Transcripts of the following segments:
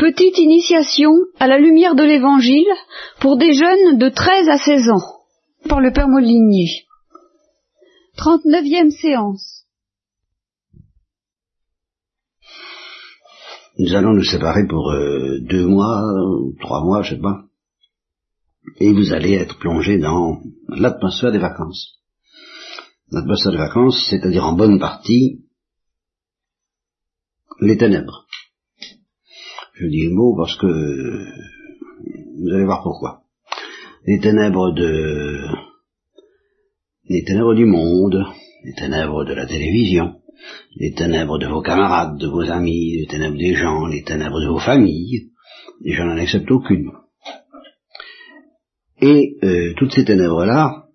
Petite initiation à la lumière de l'Évangile pour des jeunes de 13 à 16 ans, par le Père Molinier. 39e séance. Nous allons nous séparer pour euh, deux mois, trois mois, je sais pas. Et vous allez être plongé dans l'atmosphère des vacances. L'atmosphère des vacances, c'est-à-dire en bonne partie les ténèbres. Je dis le mot parce que vous allez voir pourquoi. Les ténèbres de les ténèbres du monde, les ténèbres de la télévision, les ténèbres de vos camarades, de vos amis, les ténèbres des gens, les ténèbres de vos familles, et je n'en accepte aucune. Et euh, toutes ces ténèbres-là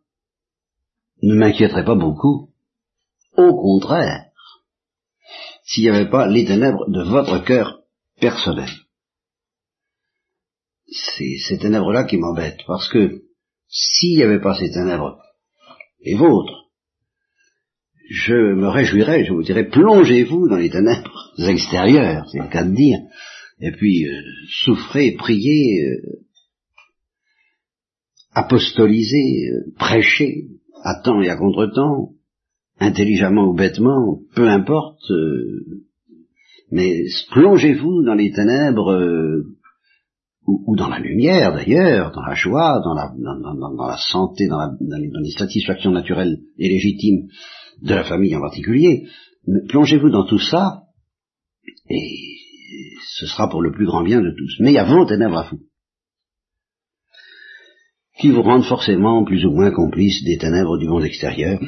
ne m'inquiéteraient pas beaucoup. Au contraire, s'il n'y avait pas les ténèbres de votre cœur personnel. C'est ces ténèbres-là qui m'embêtent, parce que s'il n'y avait pas ces ténèbres, les vôtres, je me réjouirais, je vous dirais, plongez-vous dans les ténèbres extérieures, c'est le cas de dire, et puis euh, souffrez, priez, euh, apostolisez, euh, prêchez, à temps et à contre-temps, intelligemment ou bêtement, peu importe, mais plongez-vous dans les ténèbres euh, ou, dans la lumière d'ailleurs, dans la joie, dans la, santé, dans, dans, les satisfactions naturelles et légitimes de la famille en particulier. Plongez-vous dans tout ça et ce sera pour le plus grand bien de tous. Mais il y a vos ténèbres à vous qui vous rendent forcément plus ou moins complices des ténèbres du monde extérieur,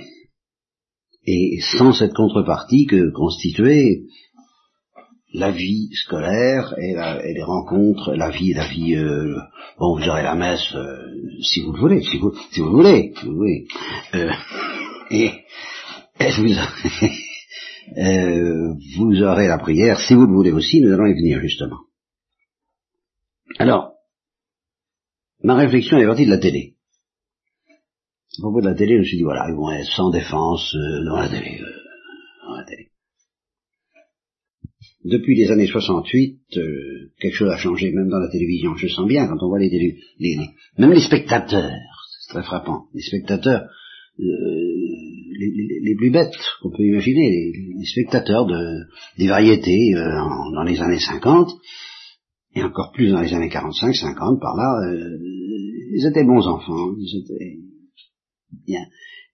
et sans cette contrepartie que constituait la vie scolaire et, les rencontres, la vie, la vie. Euh, bon, vous aurez la messe euh, si vous le voulez, si vous, si vous le voulez, si vous voulez. Euh, et, vous, euh, vous aurez la prière si vous le voulez aussi. Nous allons y venir justement. Alors, ma réflexion est partie de la télé. À propos de la télé, je me suis dit, voilà, ils vont être sans défense euh, dans la télé. Euh, dans la télé. Depuis les années 68, euh, quelque chose a changé, même dans la télévision. Je sens bien quand on voit les, télé, les, même les spectateurs, c'est très frappant, les spectateurs les, les, plus bêtes qu'on peut imaginer, les, spectateurs de, des variétés dans les années 50, et encore plus dans les années 45, 50, par là, ils étaient bons enfants, ils étaient Bien.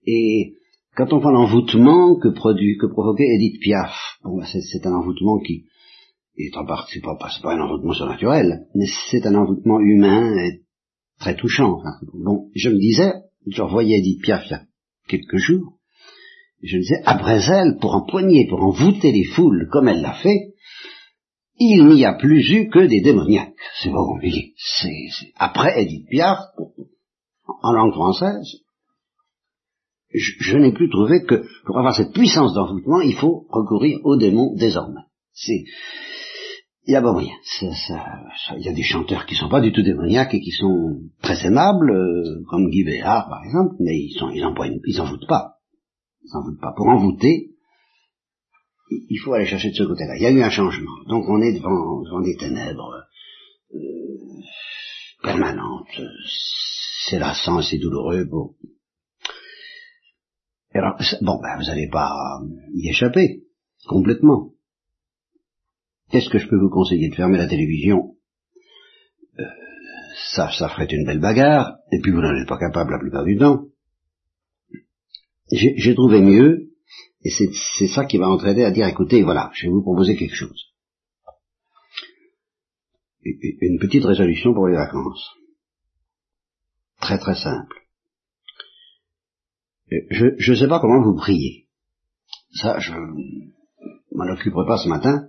Et quand on voit l'envoûtement que produit, que provoquait Edith Piaf, bon, bah, c'est un envoûtement qui est en partie, c'est pas, pas un envoûtement surnaturel, mais c'est un envoûtement humain et très touchant. bon, je me disais, je revoyais Edith Piaf il y a quelques jours, je me disais, après elle, pour empoigner, pour envoûter les foules comme elle l'a fait, il n'y a plus eu que des démoniaques. C'est pas compliqué. C'est, après Edith Piaf, en langue française, je, n'ai plus trouvé que pour avoir cette puissance d'envoûtement, il faut recourir aux démons désormais. C'est, il y a pas moyen. Il y a des chanteurs qui sont pas du tout démoniaques et qui sont très aimables, euh, comme Guy Béard par exemple, mais ils sont, ils ils envoûtent pas. Ils envoûtent pas. Pour envoûter, il faut aller chercher de ce côté-là. Il y a eu un changement. Donc on est devant, devant des ténèbres euh, permanentes. C'est lassant, c'est douloureux. Bon, alors, bon, ben, vous n'allez pas y échapper, complètement. Qu'est-ce que je peux vous conseiller de fermer la télévision euh, Ça, ça ferait une belle bagarre, et puis vous n'en êtes pas capable la plupart du temps. J'ai trouvé mieux, et c'est ça qui va entraîner à dire, écoutez, voilà, je vais vous proposer quelque chose. Une petite résolution pour les vacances. Très très simple. Je ne sais pas comment vous priez. Ça, je m'en occuperai pas ce matin.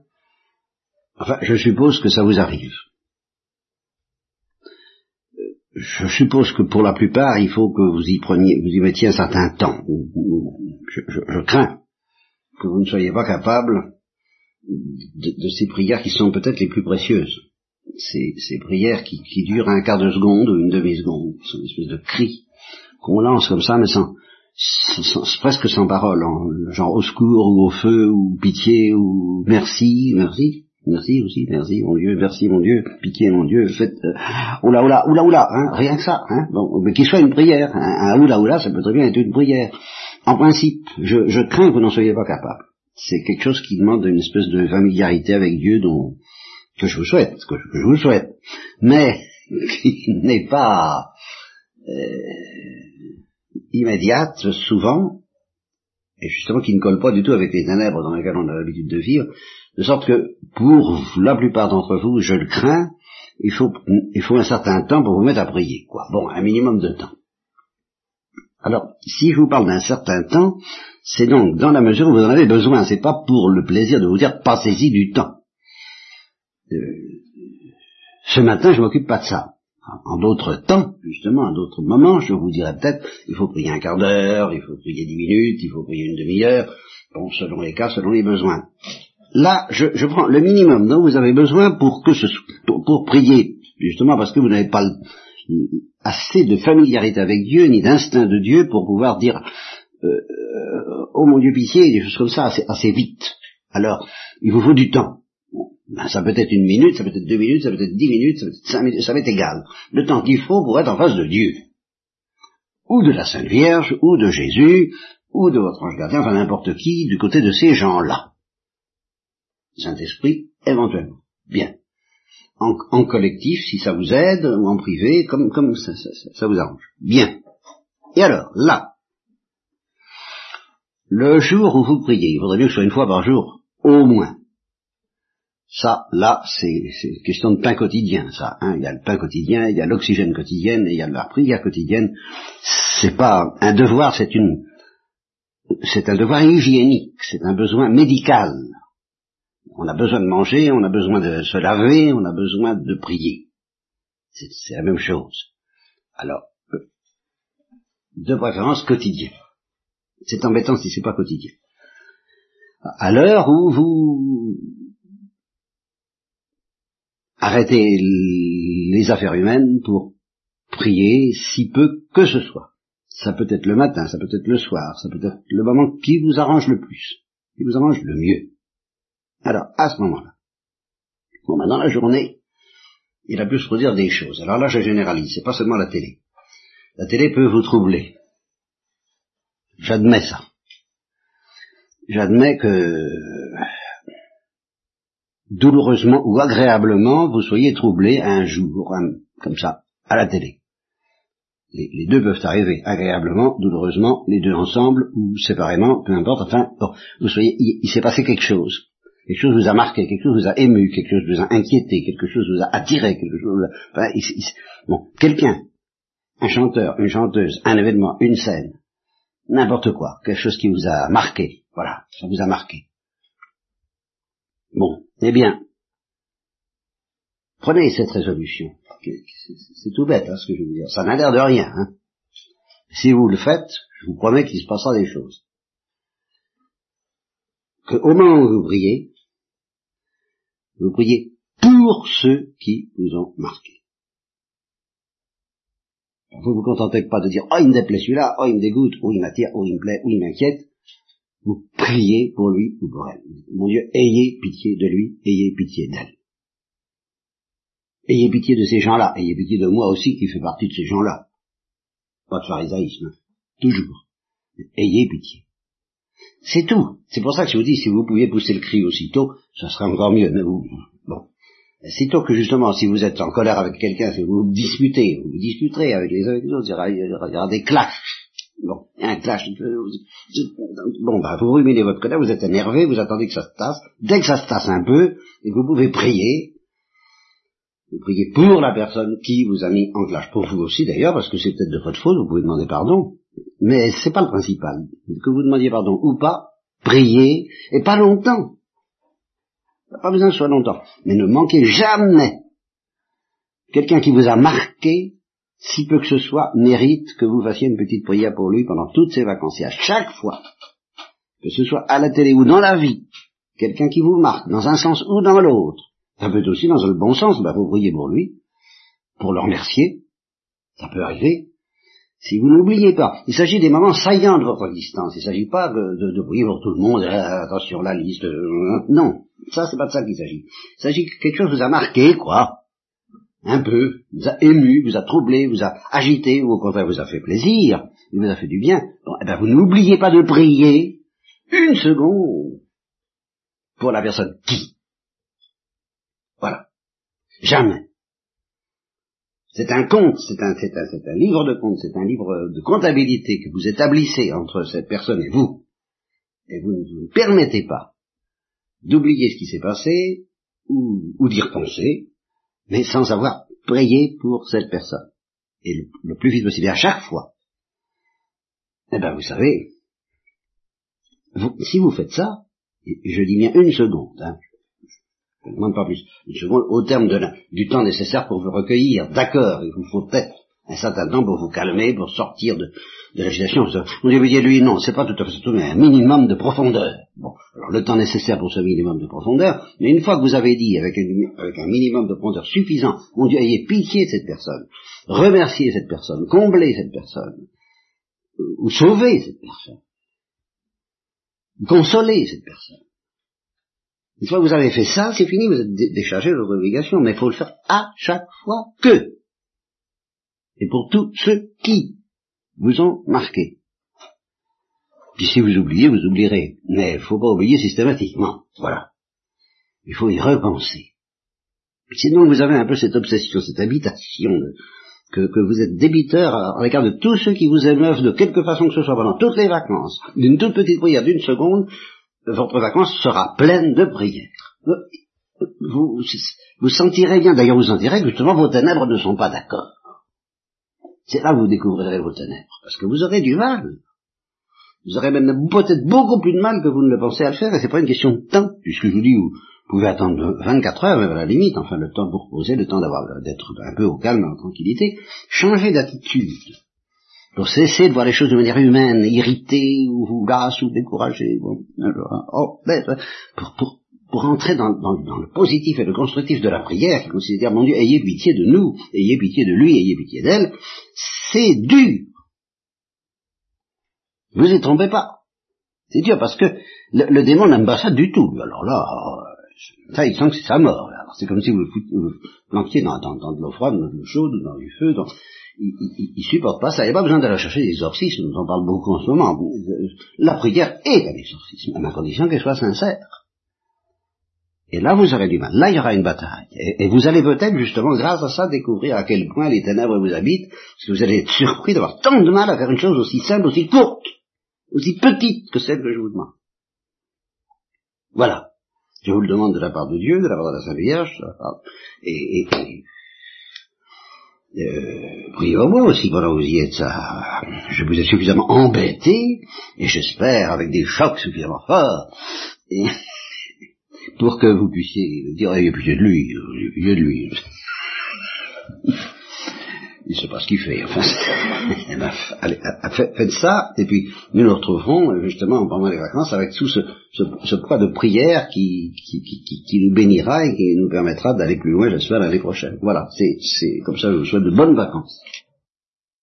Enfin, je suppose que ça vous arrive. Je suppose que pour la plupart, il faut que vous y preniez, vous y mettiez un certain temps. Je, crains que vous ne soyez pas capable de, ces prières qui sont peut-être les plus précieuses. Ces, ces prières qui, qui, durent un quart de seconde ou une demi-seconde, c'est une espèce de cri qu'on lance comme ça, mais sans, presque sans parole, genre au secours ou au feu ou pitié ou merci, merci. Merci aussi, merci mon Dieu, merci mon Dieu, pitié mon Dieu, faites euh, oula oula oula oula, hein, rien que ça, hein, bon, mais qu'il soit une prière, hein, un oula oula, ça peut très bien être une prière. En principe, je, je crains que vous n'en soyez pas capable. C'est quelque chose qui demande une espèce de familiarité avec Dieu dont que je vous souhaite, que, que je vous souhaite, mais qui n'est pas euh, immédiate souvent, et justement qui ne colle pas du tout avec les ténèbres dans lesquelles on a l'habitude de vivre, de sorte que pour la plupart d'entre vous, je le crains, il faut, il faut un certain temps pour vous mettre à prier, quoi. Bon, un minimum de temps. Alors, si je vous parle d'un certain temps, c'est donc dans la mesure où vous en avez besoin, c'est pas pour le plaisir de vous dire passez-y du temps. Euh, ce matin, je m'occupe pas de ça. En d'autres temps, justement, en d'autres moments, je vous dirais peut-être, il faut prier un quart d'heure, il faut prier dix minutes, il faut prier une demi-heure, bon, selon les cas, selon les besoins. Là, je, prends le minimum dont vous avez besoin pour que ce pour, prier, justement parce que vous n'avez pas assez de familiarité avec Dieu, ni d'instinct de Dieu pour pouvoir dire euh, euh, oh mon Dieu pitié, des choses comme ça assez, assez vite. Alors, il vous faut du temps. Ben, ça peut être une minute, ça peut être deux minutes, ça peut être dix minutes, ça peut être cinq minutes, ça va être égal. Le temps qu'il faut pour être en face de Dieu. Ou de la Sainte Vierge, ou de Jésus, ou de votre ange gardien, enfin n'importe qui, du côté de ces gens-là. Saint-Esprit, éventuellement. Bien. En, collectif, si ça vous aide, ou en privé, comme, ça, ça vous arrange. Bien. Et alors, là, le jour où vous priez, il faudrait bien que ce soit une fois par jour, au moins. Ça, là, c'est question de pain quotidien, ça. Hein. Il y a le pain quotidien, il y a l'oxygène quotidien, et il y a la prière quotidienne. C'est pas un devoir, c'est une, c'est un devoir hygiénique, c'est un besoin médical. On a besoin de manger, on a besoin de se laver, on a besoin de prier. C'est la même chose. Alors, de préférence quotidien. C'est embêtant si c'est pas quotidien. À l'heure où vous arrêtez les affaires humaines pour prier si peu que ce soit. Ça peut être le matin, ça peut être le soir, ça peut être le moment qui vous arrange le plus, qui vous arrange le mieux. Alors, à ce moment-là, bon, dans la journée, il a pu se produire des choses. Alors là, je généralise, c'est pas seulement la télé. La télé peut vous troubler. J'admets ça. J'admets que douloureusement ou agréablement vous soyez troublé un jour, comme ça, à la télé. Les, deux peuvent arriver, agréablement, douloureusement, les deux ensemble ou séparément, peu importe, enfin, vous soyez, il s'est passé quelque chose quelque chose vous a marqué, quelque chose vous a ému, quelque chose vous a inquiété, quelque chose vous a attiré, quelque chose vous a... bon, quelqu'un, un chanteur, une chanteuse, un événement, une scène, n'importe quoi, quelque chose qui vous a marqué, voilà, ça vous a marqué. Bon, eh bien, prenez cette résolution. C'est tout bête, hein, ce que je veux dire. Ça n'a l'air de rien. Hein. Si vous le faites, je vous promets qu'il se passera des choses. Que au moment où vous priez, vous priez pour ceux qui vous ont marqué. Vous vous contentez pas de dire, oh, il me déplaît celui-là, oh, il me dégoûte, oh, il m'attire, oh, il me plaît, oh, il m'inquiète. Vous priez pour lui ou pour elle. Mon Dieu, ayez pitié de lui, ayez pitié d'elle. Ayez pitié de ces gens-là, ayez pitié de moi aussi qui fais partie de ces gens-là. Pas de pharisaïsme, toujours. Ayez pitié. C'est tout. C'est pour ça que je vous dis, si vous pouviez pousser le cri aussitôt, ça serait encore mieux. Mais vous, bon. Sitôt que justement, si vous êtes en colère avec quelqu'un, si vous vous disputez, vous, vous disputerez avec les uns avec les autres, il y aura, des clashs. Il y a un clash. Bon, bah, vous ruminez votre colère, vous êtes énervé, vous attendez que ça se tasse. Dès que ça se tasse un peu, et que vous pouvez prier, vous priez pour la personne qui vous a mis en clash. Pour vous aussi d'ailleurs, parce que c'est peut-être de votre faute, vous pouvez demander pardon. Mais c'est pas le principal. Que vous demandiez pardon ou pas, priez, et pas longtemps. Pas besoin que ce soit longtemps. Mais ne manquez jamais. Quelqu'un qui vous a marqué, si peu que ce soit, mérite que vous fassiez une petite prière pour lui pendant toutes ses vacances. Et à chaque fois, que ce soit à la télé ou dans la vie, quelqu'un qui vous marque, dans un sens ou dans l'autre, ça peut être aussi dans le bon sens, bah, vous priez pour lui, pour le remercier, ça peut arriver, Si vous n'oubliez pas, il s'agit des moments saillants de votre existence. Il ne s'agit pas de, de, prier pour tout le monde, euh, attention la liste. Euh, non, ça c'est pas de ça qu'il s'agit. Il s'agit que quelque chose vous a marqué, quoi. Un peu, vous a ému, vous a troublé, vous a agité, ou au contraire vous a fait plaisir, il vous a fait du bien. Bon, eh ben vous n'oubliez pas de prier une seconde pour la personne qui. Voilà. Jamais. C'est un compte, c'est un, c'est un, c'est un livre de compte, c'est un livre de comptabilité que vous établissez entre cette personne et vous. Et vous ne vous permettez pas d'oublier ce qui s'est passé, ou, d'y repenser, mais sans avoir prié pour cette personne. Et le, plus vite possible, à chaque fois. Eh ben, vous savez, si vous faites ça, je dis bien une seconde, hein, je ne demande pas plus. Une seconde, au terme du temps nécessaire pour vous recueillir. D'accord, il vous faut peut-être un certain temps pour vous calmer, pour sortir de, de l'agitation. Vous dit, lui, non, c'est pas tout à fait tout, mais un minimum de profondeur. Bon, alors le temps nécessaire pour ce minimum de profondeur, mais une fois que vous avez dit, avec un, avec un minimum de profondeur suffisant, mon Dieu, ayez pitié de cette personne, remerciez cette personne, comblez cette personne, ou sauvez cette personne, consolez cette personne. Une fois que vous avez fait ça, c'est fini, vous êtes déchargé de votre obligation, mais il faut le faire à chaque fois que. Et pour tous ceux qui vous ont marqué. Puis si vous oubliez, vous oublierez. Mais il ne faut pas oublier systématiquement. Voilà. Il faut y repenser. Sinon, vous avez un peu cette obsession, cette habitation que, vous êtes débiteur à, l'égard de tous ceux qui vous émeuvent de quelque façon que ce soit pendant toutes les vacances, d'une toute petite prière d'une seconde, votre vacance sera pleine de prières. Vous, vous sentirez bien, d'ailleurs vous sentirez que justement vos ténèbres ne sont pas d'accord. C'est là que vous découvrirez vos ténèbres, parce que vous aurez du mal. Vous aurez même peut-être beaucoup plus de mal que vous ne le pensez à le faire, et c'est pas une question de temps, puisque je vous dis, vous pouvez attendre 24 heures, même à la limite, enfin le temps pour poser, le temps d'avoir d'être un peu au calme, en tranquillité, changez d'attitude pour cesser de voir les choses de manière humaine, irrité ou lasse ou découragé. Bon, oh, ben, pour, pour, pour entrer dans, le positif et le constructif de la prière, qui consiste à dire, mon Dieu, ayez pitié de nous, ayez pitié de lui, ayez pitié d'elle, c'est dur. Vous y trompez pas. C'est dur parce que le, le démon n'aime pas ça du tout. Alors là, ça, il sent que c'est sa mort. C'est comme si vous vous planquiez dans, de l'eau froide, dans de l'eau chaude, dans du feu, il, il, supporte pas ça. Il n'y a pas besoin d'aller chercher des exorcismes, nous en parle beaucoup en ce moment. La prière est un exorcisme, à ma condition qu'elle soit sincère. Et là, vous aurez du mal. Là, il y aura une bataille. Et, vous allez peut-être, justement, grâce à ça, découvrir à quel point les ténèbres vous habitent, parce que vous allez être surpris d'avoir tant de mal à faire une chose aussi simple, aussi courte, aussi petite que celle que je vous demande. Voilà. Je vous le demande de la part de Dieu, de la part de la Sainte Vierge, et, et euh, priez-moi aussi pendant que vous y êtes. Ça, je vous ai suffisamment embêté, et j'espère avec des chocs suffisamment forts, pour que vous puissiez dire, il n'y a plus de lui, il a plus de lui. il sait pas ce qu'il fait. Enfin, eh ben, allez, faites ça, et puis nous nous retrouverons justement pendant les vacances avec tout ce, ce, poids de prière qui, qui, nous bénira et qui nous permettra d'aller plus loin, j'espère, l'année prochaine. Voilà, c'est comme ça, je vous souhaite de bonnes vacances.